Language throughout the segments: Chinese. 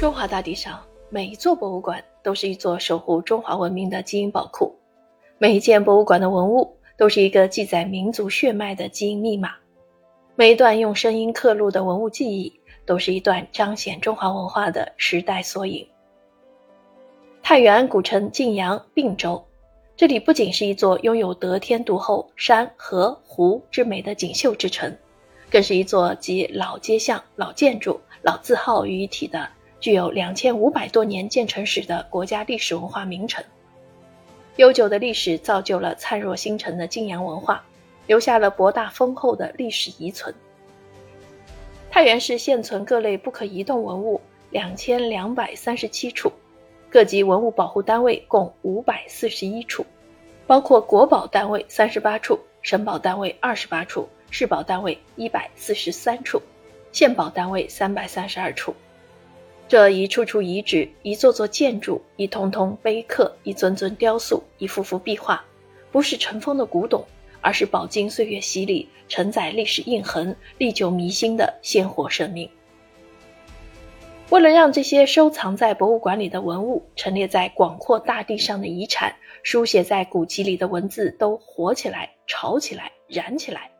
中华大地上，每一座博物馆都是一座守护中华文明的基因宝库，每一件博物馆的文物都是一个记载民族血脉的基因密码，每一段用声音刻录的文物记忆，都是一段彰显中华文化的时代缩影。太原古城晋阳并州，这里不仅是一座拥有得天独厚山河湖之美的锦绣之城，更是一座集老街巷、老建筑、老字号于一体的。具有两千五百多年建成史的国家历史文化名城，悠久的历史造就了灿若星辰的晋阳文化，留下了博大丰厚的历史遗存。太原市现存各类不可移动文物两千两百三十七处，各级文物保护单位共五百四十一处，包括国保单位三十八处，省保单位二十八处，市保单位一百四十三处，县保单位三百三十二处。这一处处遗址，一座座建筑，一通通碑刻，一尊尊雕塑，一幅幅壁画，不是尘封的古董，而是饱经岁月洗礼、承载历史印痕、历久弥新的鲜活生命。为了让这些收藏在博物馆里的文物、陈列在广阔大地上的遗产、书写在古籍里的文字都活起来、炒起来、燃起来，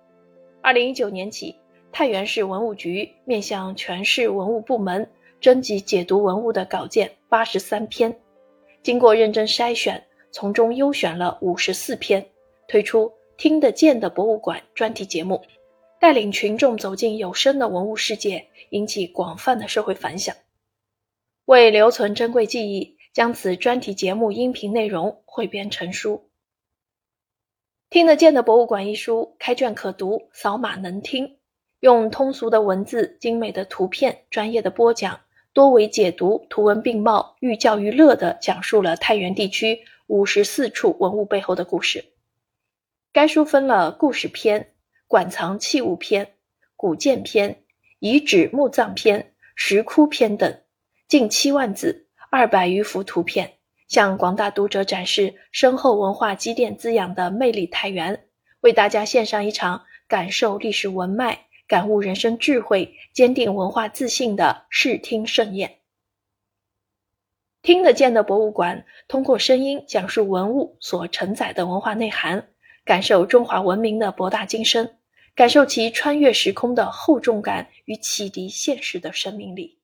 二零一九年起，太原市文物局面向全市文物部门。征集解读文物的稿件八十三篇，经过认真筛选，从中优选了五十四篇，推出“听得见的博物馆”专题节目，带领群众走进有声的文物世界，引起广泛的社会反响。为留存珍贵记忆，将此专题节目音频内容汇编成书，《听得见的博物馆》一书，开卷可读，扫码能听，用通俗的文字、精美的图片、专业的播讲。多维解读，图文并茂，寓教于乐地讲述了太原地区五十四处文物背后的故事。该书分了故事篇、馆藏器物篇、古建篇、遗址墓葬篇、石窟篇等，近七万字，二百余幅图片，向广大读者展示深厚文化积淀滋养的魅力太原，为大家献上一场感受历史文脉。感悟人生智慧、坚定文化自信的视听盛宴。听得见的博物馆，通过声音讲述文物所承载的文化内涵，感受中华文明的博大精深，感受其穿越时空的厚重感与启迪现实的生命力。